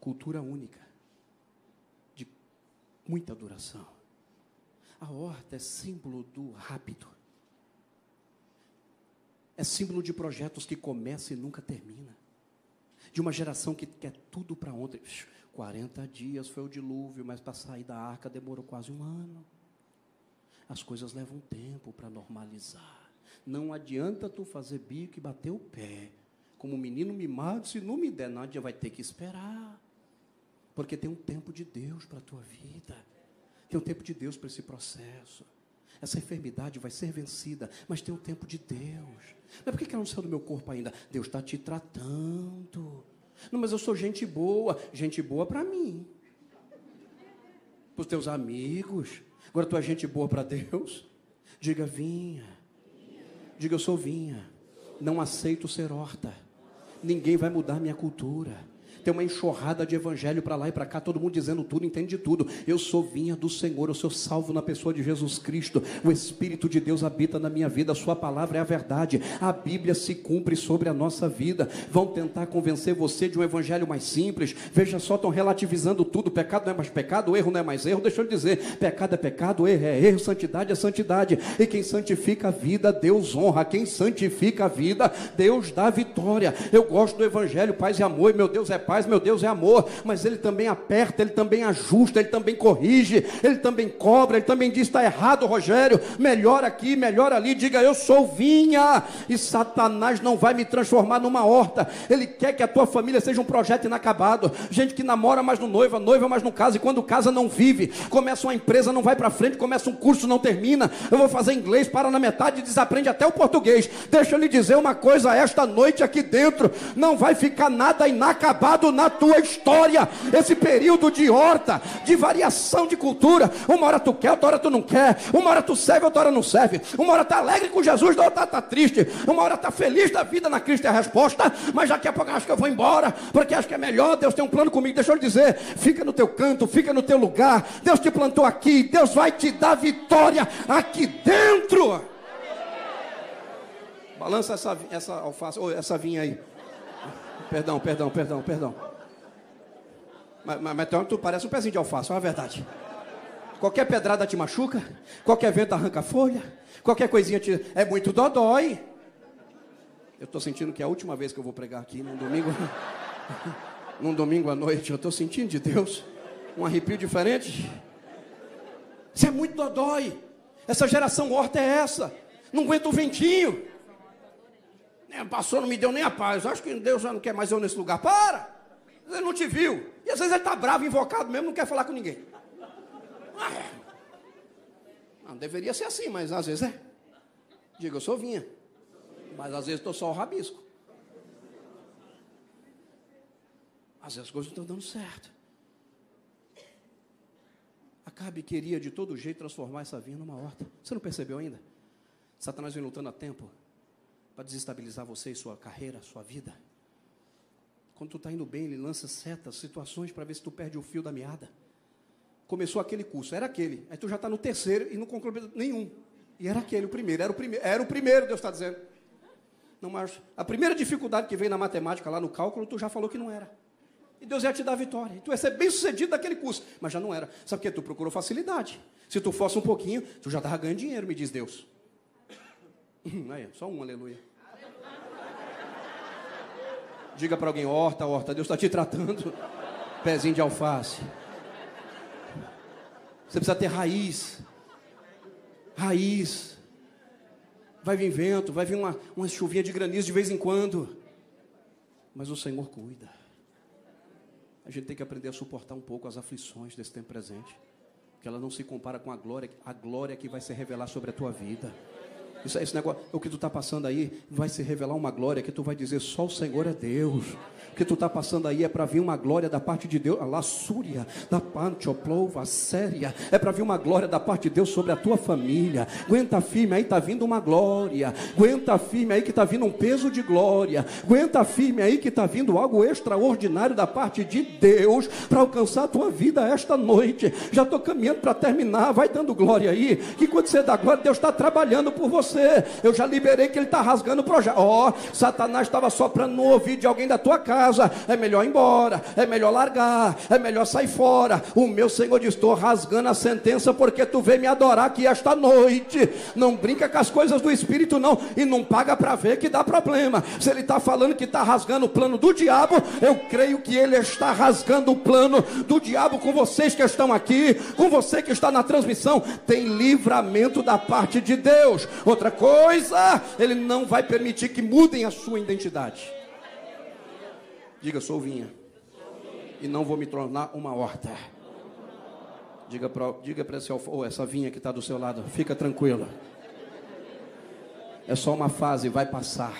Cultura única, de muita duração. A horta é símbolo do rápido. É símbolo de projetos que começam e nunca termina. De uma geração que quer tudo para ontem. 40 dias foi o dilúvio, mas para sair da arca demorou quase um ano. As coisas levam tempo para normalizar. Não adianta tu fazer bico e bater o pé. Como menino mimado, se não me der nada, vai ter que esperar. Porque tem um tempo de Deus para a tua vida. Tem um tempo de Deus para esse processo. Essa enfermidade vai ser vencida, mas tem um tempo de Deus. Mas por que ela não saiu do meu corpo ainda? Deus está te tratando. Não, mas eu sou gente boa. Gente boa para mim. Para os teus amigos. Agora tu é gente boa para Deus? Diga vinha. Diga eu sou vinha. Não aceito ser horta. Ninguém vai mudar minha cultura tem uma enxurrada de evangelho para lá e para cá, todo mundo dizendo tudo, entende de tudo. Eu sou vinha do Senhor, eu sou salvo na pessoa de Jesus Cristo. O Espírito de Deus habita na minha vida, a Sua palavra é a verdade. A Bíblia se cumpre sobre a nossa vida. Vão tentar convencer você de um evangelho mais simples. Veja só, estão relativizando tudo. Pecado não é mais pecado, erro não é mais erro. Deixa eu dizer: pecado é pecado, erro é erro, santidade é santidade. E quem santifica a vida, Deus honra. Quem santifica a vida, Deus dá vitória. Eu gosto do evangelho, paz e amor, e meu Deus é paz paz, meu Deus é amor, mas ele também aperta, ele também ajusta, ele também corrige, ele também cobra, ele também diz: está errado, Rogério, melhor aqui, melhor ali, diga eu sou vinha, e Satanás não vai me transformar numa horta, ele quer que a tua família seja um projeto inacabado, gente que namora, mas não noiva, noiva, mas não casa, e quando casa não vive, começa uma empresa, não vai para frente, começa um curso, não termina, eu vou fazer inglês, para na metade e desaprende até o português, deixa eu lhe dizer uma coisa, esta noite aqui dentro, não vai ficar nada inacabado na tua história. Esse período de horta, de variação de cultura. Uma hora tu quer, outra hora tu não quer. Uma hora tu serve, outra hora não serve. Uma hora tá alegre com Jesus, outra tá triste. Uma hora tá feliz da vida na Cristo é a resposta. Mas daqui a pouco acho que eu vou embora, porque acho que é melhor. Deus tem um plano comigo. Deixa eu lhe dizer: fica no teu canto, fica no teu lugar. Deus te plantou aqui. Deus vai te dar vitória aqui dentro. Balança essa, essa alface, ou essa vinha aí. Perdão, perdão, perdão, perdão. Mas, mas, mas tu parece um pezinho de alface, é a verdade. Qualquer pedrada te machuca, qualquer vento arranca folha, qualquer coisinha te. É muito dodói. Eu estou sentindo que é a última vez que eu vou pregar aqui num domingo. num domingo à noite. Eu estou sentindo de Deus um arrepio diferente. Isso é muito dodói. Essa geração morta é essa. Não aguenta o ventinho. Passou, não me deu nem a paz. Acho que Deus já não quer mais eu nesse lugar. Para! Ele não te viu. E às vezes ele está bravo, invocado mesmo, não quer falar com ninguém. Ah, é. Não deveria ser assim, mas às vezes é. Diga, eu sou vinha. Mas às vezes estou só o rabisco. Às vezes as coisas não estão dando certo. Acabe queria de todo jeito transformar essa vinha numa horta. Você não percebeu ainda? Satanás vem lutando a tempo para desestabilizar você e sua carreira, sua vida. Quando tu está indo bem, ele lança setas, situações para ver se tu perde o fio da meada. Começou aquele curso, era aquele. Aí tu já está no terceiro e não concluiu nenhum. E era aquele o primeiro, era o primeiro, era o primeiro, Deus está dizendo. Não, mas a primeira dificuldade que veio na matemática, lá no cálculo, tu já falou que não era. E Deus ia te dar a vitória. E tu ia ser bem sucedido daquele curso. Mas já não era. Sabe por quê? Tu procurou facilidade. Se tu fosse um pouquinho, tu já estava ganhando dinheiro, me diz Deus. Aí, só um, aleluia. Diga para alguém, horta, horta, Deus está te tratando. Pezinho de alface. Você precisa ter raiz. Raiz. Vai vir vento, vai vir uma, uma chuvinha de granizo de vez em quando. Mas o Senhor cuida. A gente tem que aprender a suportar um pouco as aflições desse tempo presente. Que ela não se compara com a glória, a glória que vai se revelar sobre a tua vida. Isso, esse negócio, o que tu está passando aí vai se revelar uma glória que tu vai dizer só o Senhor é Deus. O que tu está passando aí é para vir uma glória da parte de Deus, a lassúria, da panchoplova, séria. É para vir uma glória da parte de Deus sobre a tua família. Aguenta firme, aí está vindo uma glória. Aguenta firme aí que está vindo um peso de glória. Aguenta firme aí que está vindo algo extraordinário da parte de Deus para alcançar a tua vida esta noite. Já estou caminhando para terminar. Vai dando glória aí. Que quando você dá glória, Deus está trabalhando por você. Eu já liberei que Ele está rasgando o projeto. Ó, oh, Satanás estava soprando no ouvido de alguém da tua casa é melhor ir embora, é melhor largar, é melhor sair fora. O meu Senhor diz: Estou rasgando a sentença porque tu veio me adorar aqui esta noite. Não brinca com as coisas do Espírito, não, e não paga para ver que dá problema. Se ele está falando que está rasgando o plano do diabo, eu creio que ele está rasgando o plano do diabo com vocês que estão aqui, com você que está na transmissão. Tem livramento da parte de Deus. Outra coisa, ele não vai permitir que mudem a sua identidade. Diga, sou vinha. E não vou me tornar uma horta. Diga para diga esse, oh, essa vinha que está do seu lado, fica tranquila. É só uma fase, vai passar.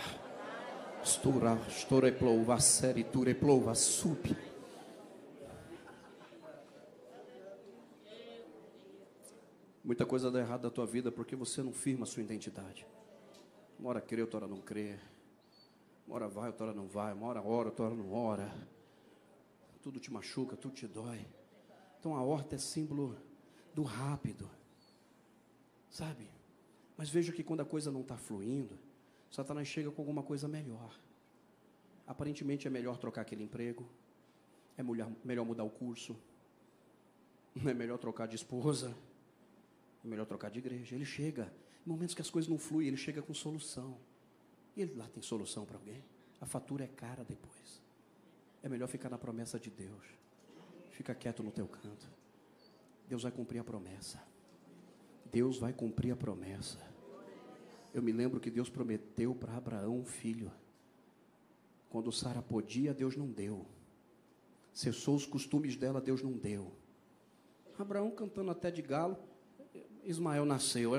Stura, storeplova, série, tureplova, sub. Muita coisa dá errado na tua vida porque você não firma a sua identidade. Uma hora crê, outra hora não crê. Uma hora vai, outra hora não vai. Uma hora ora, outra hora não ora. Tudo te machuca, tudo te dói. Então a horta é símbolo do rápido. Sabe? Mas veja que quando a coisa não está fluindo, Satanás chega com alguma coisa melhor. Aparentemente é melhor trocar aquele emprego, é melhor mudar o curso, é melhor trocar de esposa, é melhor trocar de igreja. Ele chega, em momentos que as coisas não fluem, ele chega com solução. E ele lá tem solução para alguém? A fatura é cara depois. É melhor ficar na promessa de Deus. Fica quieto no teu canto. Deus vai cumprir a promessa. Deus vai cumprir a promessa. Eu me lembro que Deus prometeu para Abraão um filho. Quando Sara podia, Deus não deu. Cessou os costumes dela, Deus não deu. Abraão cantando até de galo. Ismael nasceu.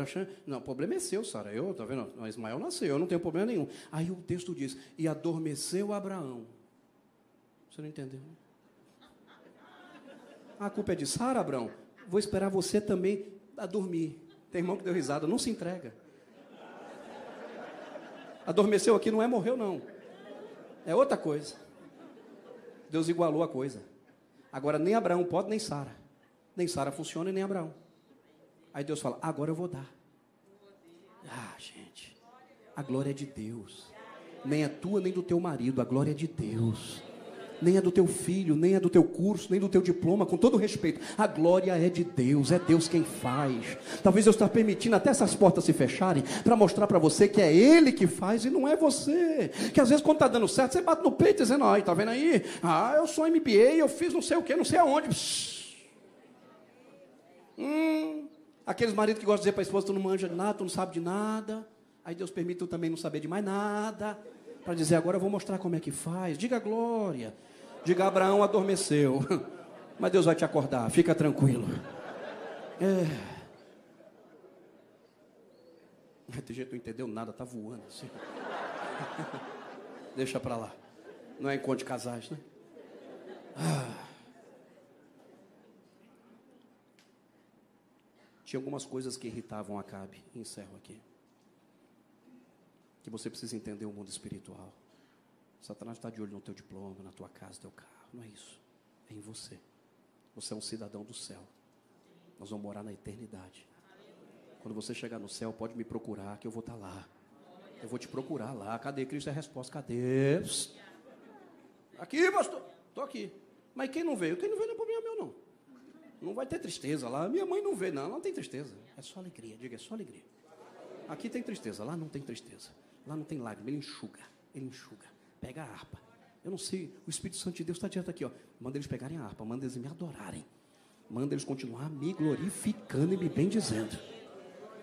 Não, o problema é seu, Sara. Eu, tá vendo? Ismael nasceu, eu não tenho problema nenhum. Aí o texto diz: E adormeceu Abraão. Você não entendeu? A culpa é de Sara, Abraão. Vou esperar você também a dormir. Tem irmão que deu risada, não se entrega. Adormeceu aqui não é morreu, não. É outra coisa. Deus igualou a coisa. Agora nem Abraão pode, nem Sara. Nem Sara funciona e nem Abraão. Aí Deus fala: agora eu vou dar. Ah, gente. A glória é de Deus. Nem é tua, nem do teu marido. A glória é de Deus. Nem é do teu filho, nem é do teu curso, nem do teu diploma, com todo respeito. A glória é de Deus, é Deus quem faz. Talvez Deus está permitindo até essas portas se fecharem para mostrar para você que é Ele que faz e não é você. Que às vezes quando está dando certo, você bate no peito dizendo, ai, tá vendo aí? Ah, eu sou MBA, eu fiz não sei o que, não sei aonde. Hum, Aqueles maridos que gostam de dizer para a esposa: tu não manja de nada, tu não sabe de nada. Aí Deus permite tu também não saber de mais nada. Para dizer: agora eu vou mostrar como é que faz. Diga glória. Diga: Abraão adormeceu. Mas Deus vai te acordar, fica tranquilo. É. Tem jeito não entendeu nada, tá voando assim. Deixa para lá. Não é encontro de casais, né? Ah. Tinha algumas coisas que irritavam Acabe. Encerro aqui. Que você precisa entender o mundo espiritual. Satanás está de olho no teu diploma, na tua casa, no teu carro. Não é isso. É em você. Você é um cidadão do céu. Nós vamos morar na eternidade. Quando você chegar no céu, pode me procurar, que eu vou estar tá lá. Eu vou te procurar lá. Cadê Cristo? É a resposta. Cadê? Aqui, pastor. Estou aqui. Mas quem não veio? Quem não veio não é problema meu, não. Não vai ter tristeza lá. Minha mãe não vê, não. Não tem tristeza. É só alegria. Diga, é só alegria. Aqui tem tristeza, lá não tem tristeza. Lá não tem lágrima. Ele enxuga. Ele enxuga. Pega a harpa. Eu não sei, o Espírito Santo de Deus está direto aqui, ó. Manda eles pegarem a harpa, manda eles me adorarem. Manda eles continuar me glorificando e me bendizendo.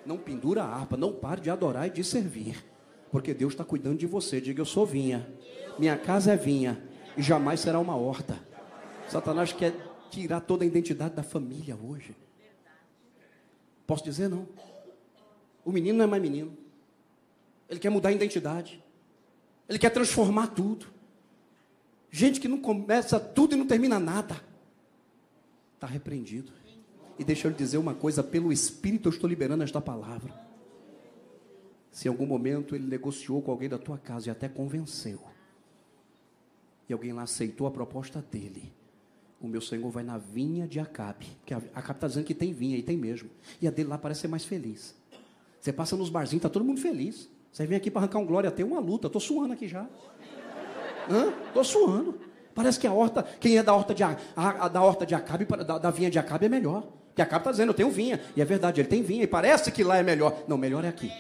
Não pendura a harpa, não pare de adorar e de servir. Porque Deus está cuidando de você. Diga, eu sou vinha. Minha casa é vinha. E jamais será uma horta. Satanás quer tirar toda a identidade da família hoje. Posso dizer não? O menino não é mais menino. Ele quer mudar a identidade. Ele quer transformar tudo. Gente que não começa tudo e não termina nada. Está repreendido. E deixa eu lhe dizer uma coisa: pelo Espírito eu estou liberando esta palavra. Se em algum momento ele negociou com alguém da tua casa e até convenceu, e alguém lá aceitou a proposta dele, o meu Senhor vai na vinha de Acabe. Porque Acabe está dizendo que tem vinha, e tem mesmo. E a dele lá parece ser mais feliz. Você passa nos barzinhos, está todo mundo feliz. Você vem aqui para arrancar um glória, tem uma luta. Estou suando aqui já. Estou suando. Parece que a horta, quem é da horta de, a, a, da horta de Acabe, da, da vinha de Acabe é melhor. Porque Acabe está dizendo, eu tenho vinha. E é verdade, ele tem vinha. E parece que lá é melhor. Não, melhor é aqui.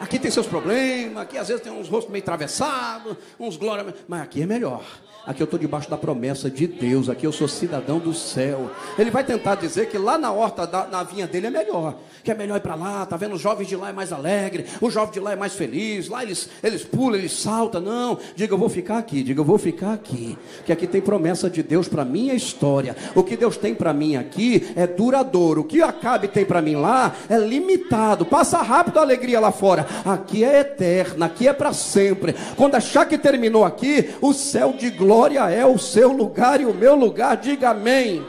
Aqui tem seus problemas, aqui às vezes tem uns rostos meio atravessados, uns glórias, mas aqui é melhor. Aqui eu estou debaixo da promessa de Deus, aqui eu sou cidadão do céu. Ele vai tentar dizer que lá na horta, da, na vinha dele é melhor que é melhor ir para lá, tá vendo? Os jovens de lá é mais alegre, o jovem de lá é mais feliz, lá eles, eles pulam, eles saltam. Não, diga, eu vou ficar aqui, diga, eu vou ficar aqui, que aqui tem promessa de Deus para minha história. O que Deus tem para mim aqui é duradouro, o que Acabe tem para mim lá é limitado, passa rápido a alegria lá fora. Aqui é eterna, aqui é para sempre. Quando achar que terminou aqui, o céu de glória é o seu lugar e o meu lugar, diga amém.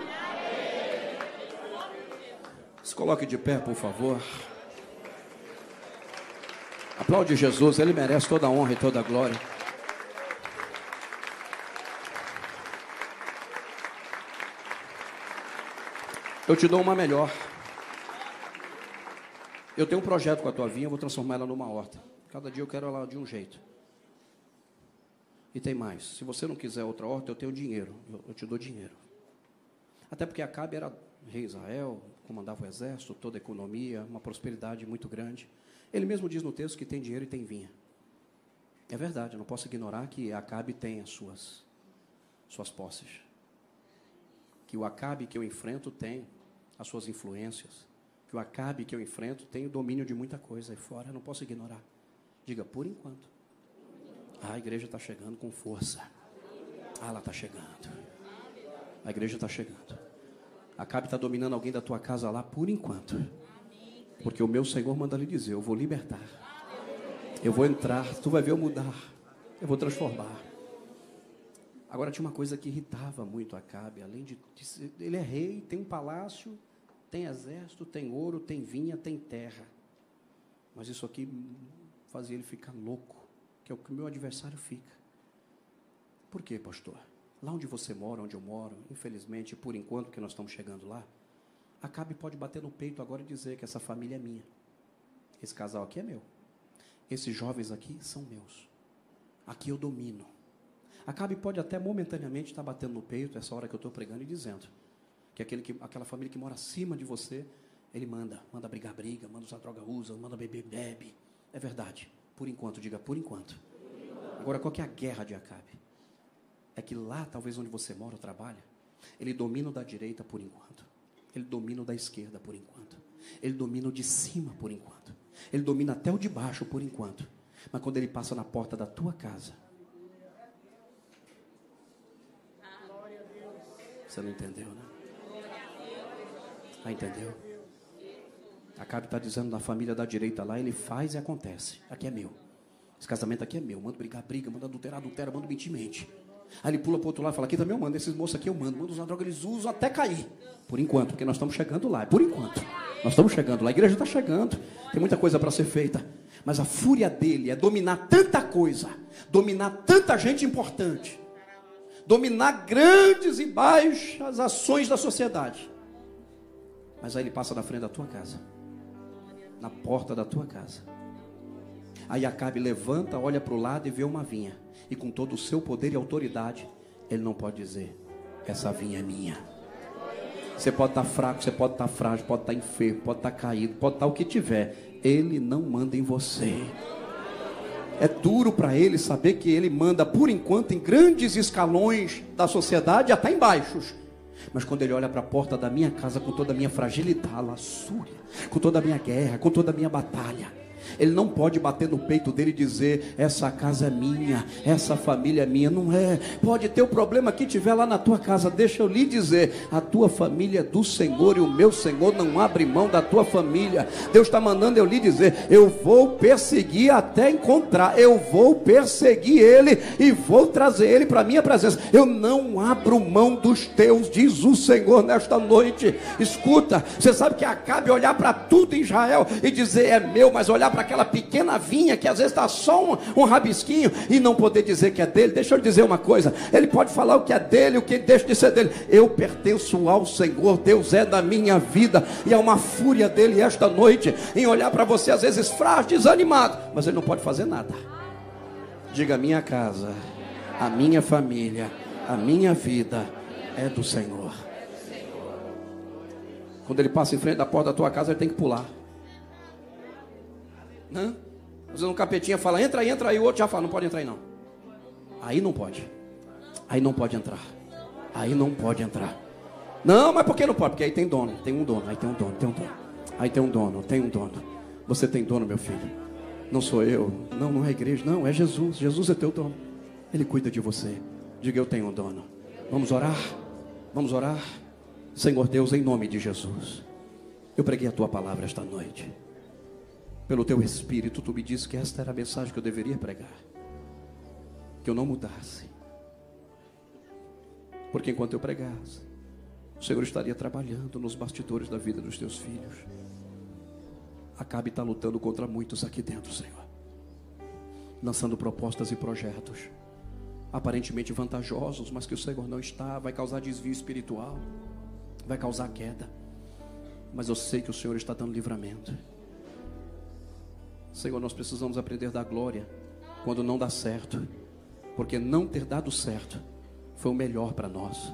Se coloque de pé, por favor. Aplaude Jesus, ele merece toda a honra e toda a glória. Eu te dou uma melhor. Eu tenho um projeto com a tua vinha, eu vou transformar ela numa horta. Cada dia eu quero ela de um jeito. E tem mais. Se você não quiser outra horta, eu tenho dinheiro. Eu, eu te dou dinheiro. Até porque Acabe era rei Israel, comandava o exército, toda a economia, uma prosperidade muito grande. Ele mesmo diz no texto que tem dinheiro e tem vinha. É verdade, eu não posso ignorar que Acabe tem as suas, suas posses. Que o Acabe que eu enfrento tem as suas influências. Que o Acabe que eu enfrento tem o domínio de muita coisa aí fora, eu não posso ignorar. Diga, por enquanto. Ah, a igreja está chegando com força. Ah, ela está chegando. A igreja está chegando. Acabe está dominando alguém da tua casa lá por enquanto. Porque o meu Senhor manda lhe dizer: Eu vou libertar. Eu vou entrar. Tu vai ver eu mudar. Eu vou transformar. Agora tinha uma coisa que irritava muito Acabe. Além de, ele é rei, tem um palácio, tem exército, tem ouro, tem vinha, tem terra. Mas isso aqui fazia ele ficar louco, que é o que o meu adversário fica. Por quê, pastor? Lá onde você mora, onde eu moro, infelizmente, por enquanto que nós estamos chegando lá, Acabe pode bater no peito agora e dizer que essa família é minha. Esse casal aqui é meu. Esses jovens aqui são meus. Aqui eu domino. Acabe pode até momentaneamente estar batendo no peito, essa hora que eu estou pregando, e dizendo que, aquele que aquela família que mora acima de você, ele manda. Manda brigar, briga. Manda usar droga, usa. Manda beber, bebe. É verdade. Por enquanto, diga por enquanto. Agora, qual que é a guerra de Acabe? é que lá, talvez onde você mora ou trabalha, ele domina o da direita por enquanto. Ele domina o da esquerda por enquanto. Ele domina o de cima por enquanto. Ele domina até o de baixo por enquanto. Mas quando ele passa na porta da tua casa, você não entendeu, né? Ah, entendeu? Acabe está dizendo na família da direita lá, ele faz e acontece. Aqui é meu. Esse casamento aqui é meu. Manda brigar, briga. Manda adulterar, adultera. Manda mentir, mente. Aí ele pula para outro lado e fala: Aqui também eu mando, esses moços aqui eu mando, mando usar droga, eles usam até cair. Por enquanto, porque nós estamos chegando lá. Por enquanto, nós estamos chegando lá. A igreja está chegando, tem muita coisa para ser feita. Mas a fúria dele é dominar tanta coisa, dominar tanta gente importante, dominar grandes e baixas ações da sociedade. Mas aí ele passa na frente da tua casa, na porta da tua casa. Aí Acabe levanta, olha para o lado e vê uma vinha e com todo o seu poder e autoridade, ele não pode dizer: essa vinha é minha. Você pode estar fraco, você pode estar frágil, pode estar enfermo, pode estar caído, pode estar o que tiver. Ele não manda em você. É duro para ele saber que ele manda, por enquanto, em grandes escalões da sociedade, até em baixos. Mas quando ele olha para a porta da minha casa com toda a minha fragilidade, com toda a minha guerra, com toda a minha batalha, ele não pode bater no peito dele e dizer: essa casa é minha, essa família é minha. Não é. Pode ter o problema que tiver lá na tua casa. Deixa eu lhe dizer: a tua família é do Senhor e o meu Senhor não abre mão da tua família. Deus está mandando eu lhe dizer: eu vou perseguir até encontrar. Eu vou perseguir ele e vou trazer ele para a minha presença. Eu não abro mão dos teus, diz o Senhor nesta noite. Escuta, você sabe que acabe olhar para tudo em Israel e dizer: é meu, mas olhar para aquela pequena vinha que às vezes está só um, um, rabisquinho e não poder dizer que é dele. Deixa eu dizer uma coisa: ele pode falar o que é dele, o que deixa de ser dele. Eu pertenço ao Senhor, Deus é da minha vida e é uma fúria dele esta noite em olhar para você, às vezes frágil, desanimado, mas ele não pode fazer nada. Diga: minha casa, a minha família, a minha vida é do Senhor. Quando ele passa em frente da porta da tua casa, ele tem que pular. Hã? Às vezes um capetinha fala, entra aí, entra aí, o outro já fala, não pode entrar aí não. Aí não pode. Aí não pode entrar. Aí não pode entrar. Não, mas por que não pode? Porque aí tem dono, tem um dono, aí tem um dono, tem um dono. Aí tem um dono, tem um dono. Você tem dono, meu filho. Não sou eu. Não, não é igreja. Não, é Jesus. Jesus é teu dono. Ele cuida de você. Diga, eu tenho um dono. Vamos orar? Vamos orar? Senhor Deus, em nome de Jesus. Eu preguei a tua palavra esta noite. Pelo teu espírito, tu me disse que esta era a mensagem que eu deveria pregar. Que eu não mudasse. Porque enquanto eu pregasse, o Senhor estaria trabalhando nos bastidores da vida dos teus filhos. Acabe está lutando contra muitos aqui dentro, Senhor. Lançando propostas e projetos aparentemente vantajosos, mas que o Senhor não está, vai causar desvio espiritual, vai causar queda. Mas eu sei que o Senhor está dando livramento. Senhor, nós precisamos aprender da glória quando não dá certo, porque não ter dado certo foi o melhor para nós.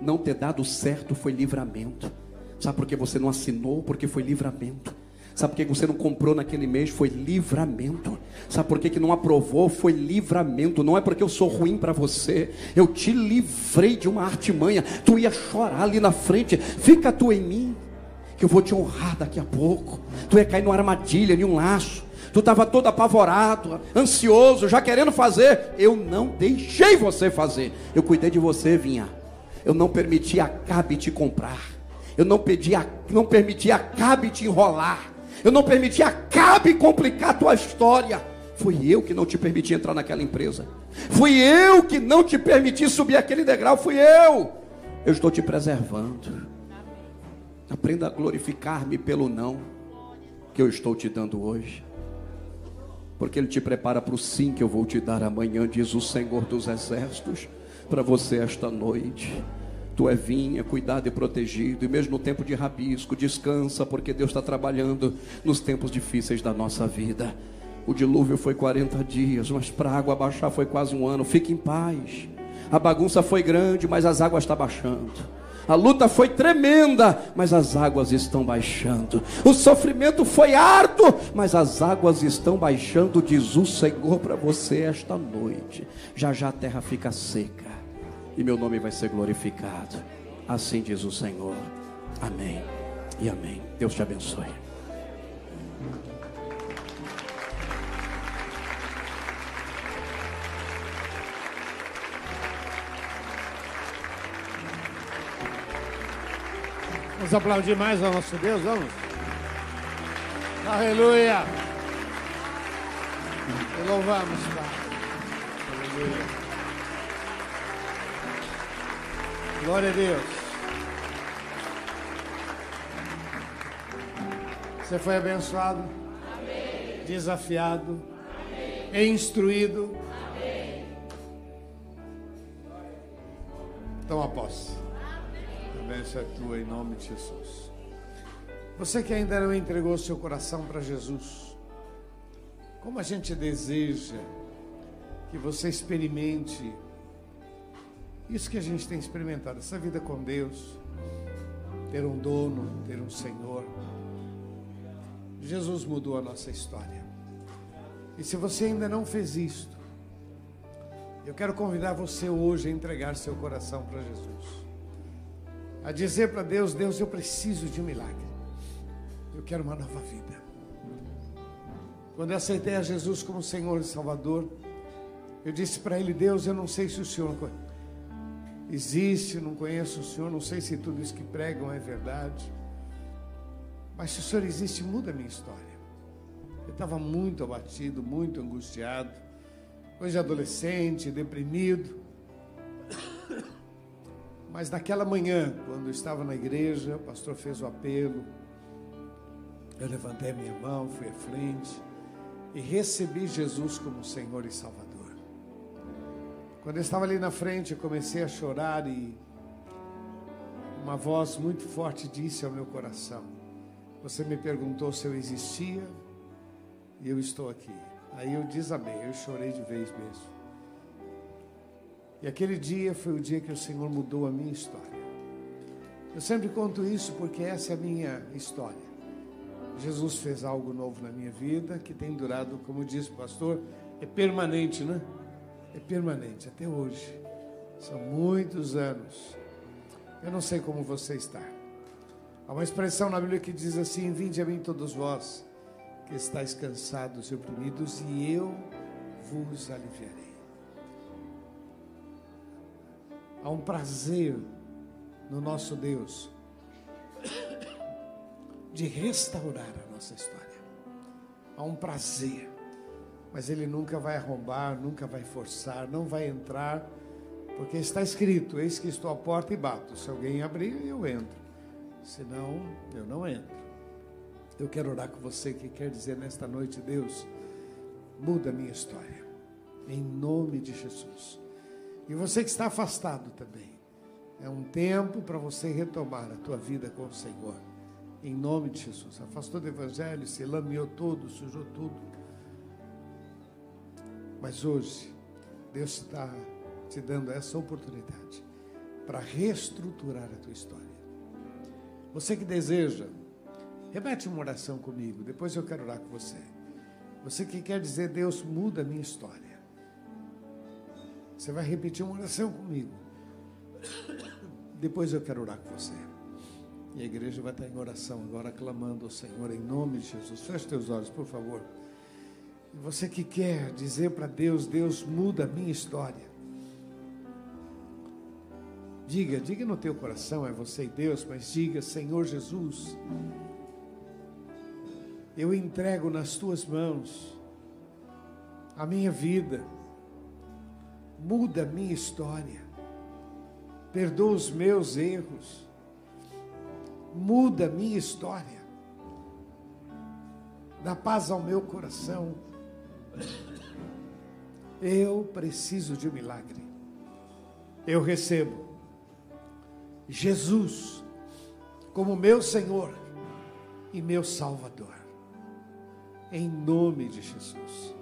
Não ter dado certo foi livramento. Sabe por que você não assinou? Porque foi livramento. Sabe por que você não comprou naquele mês? Foi livramento. Sabe por que, que não aprovou? Foi livramento. Não é porque eu sou ruim para você. Eu te livrei de uma artimanha. Tu ia chorar ali na frente. Fica tu em mim, que eu vou te honrar daqui a pouco. Tu ia cair numa armadilha, em um laço. Tu estava todo apavorado, ansioso, já querendo fazer. Eu não deixei você fazer. Eu cuidei de você, vinha. Eu não permiti Acabe te comprar. Eu não, pedi, não permiti Acabe te enrolar. Eu não permiti Acabe complicar tua história. Fui eu que não te permiti entrar naquela empresa. Fui eu que não te permiti subir aquele degrau. Fui eu. Eu estou te preservando. Aprenda a glorificar-me pelo não que eu estou te dando hoje. Porque Ele te prepara para o sim que eu vou te dar amanhã, diz o Senhor dos Exércitos, para você esta noite. Tu é vinha, cuidado e protegido, e mesmo no tempo de rabisco, descansa, porque Deus está trabalhando nos tempos difíceis da nossa vida. O dilúvio foi 40 dias, mas para a água baixar foi quase um ano. Fique em paz. A bagunça foi grande, mas as águas estão baixando. A luta foi tremenda, mas as águas estão baixando. O sofrimento foi árduo, mas as águas estão baixando, diz o Senhor para você esta noite. Já já a terra fica seca e meu nome vai ser glorificado. Assim diz o Senhor. Amém e amém. Deus te abençoe. Vamos aplaudir mais ao nosso Deus, vamos? Aleluia! Louvamos, Pai. Aleluia. Glória a Deus. Você foi abençoado, Amém. desafiado, Amém. instruído. Amém. Toma posse. Bênção é tua em nome de Jesus. Você que ainda não entregou seu coração para Jesus, como a gente deseja que você experimente isso que a gente tem experimentado, essa vida com Deus, ter um dono, ter um Senhor. Jesus mudou a nossa história. E se você ainda não fez isto, eu quero convidar você hoje a entregar seu coração para Jesus. A dizer para Deus: Deus, eu preciso de um milagre. Eu quero uma nova vida. Quando eu aceitei a Jesus como Senhor e Salvador, eu disse para Ele: Deus, eu não sei se o Senhor existe, não conheço o Senhor, não sei se tudo isso que pregam é verdade. Mas se o Senhor existe, muda a minha história. Eu estava muito abatido, muito angustiado, hoje adolescente, deprimido. Mas naquela manhã, quando eu estava na igreja, o pastor fez o apelo, eu levantei a minha mão, fui à frente e recebi Jesus como Senhor e Salvador. Quando eu estava ali na frente, eu comecei a chorar e uma voz muito forte disse ao meu coração: Você me perguntou se eu existia e eu estou aqui. Aí eu desabei, eu chorei de vez mesmo. E aquele dia foi o dia que o Senhor mudou a minha história. Eu sempre conto isso porque essa é a minha história. Jesus fez algo novo na minha vida que tem durado, como disse o pastor, é permanente, né? É permanente até hoje. São muitos anos. Eu não sei como você está. Há uma expressão na Bíblia que diz assim: Vinde a mim todos vós que estáis cansados e oprimidos, e eu vos aliviarei. Há um prazer no nosso Deus de restaurar a nossa história. Há um prazer, mas Ele nunca vai arrombar, nunca vai forçar, não vai entrar, porque está escrito: Eis que estou à porta e bato. Se alguém abrir, eu entro. Senão, eu não entro. Eu quero orar com você que quer dizer nesta noite, Deus, muda a minha história. Em nome de Jesus. E você que está afastado também. É um tempo para você retomar a tua vida com o Senhor em nome de Jesus. Afastou do Evangelho, se lameou todo, sujou tudo. Mas hoje, Deus está te dando essa oportunidade para reestruturar a tua história. Você que deseja, repete uma oração comigo, depois eu quero orar com você. Você que quer dizer, Deus, muda a minha história. Você vai repetir uma oração comigo. Depois eu quero orar com você. E a igreja vai estar em oração agora, clamando ao Senhor em nome de Jesus. Feche teus olhos, por favor. E você que quer dizer para Deus, Deus muda a minha história. Diga, diga no teu coração, é você e Deus, mas diga, Senhor Jesus, eu entrego nas tuas mãos a minha vida, muda a minha história, perdoa os meus erros muda a minha história, dá paz ao meu coração. Eu preciso de um milagre. Eu recebo Jesus como meu Senhor e meu Salvador. Em nome de Jesus.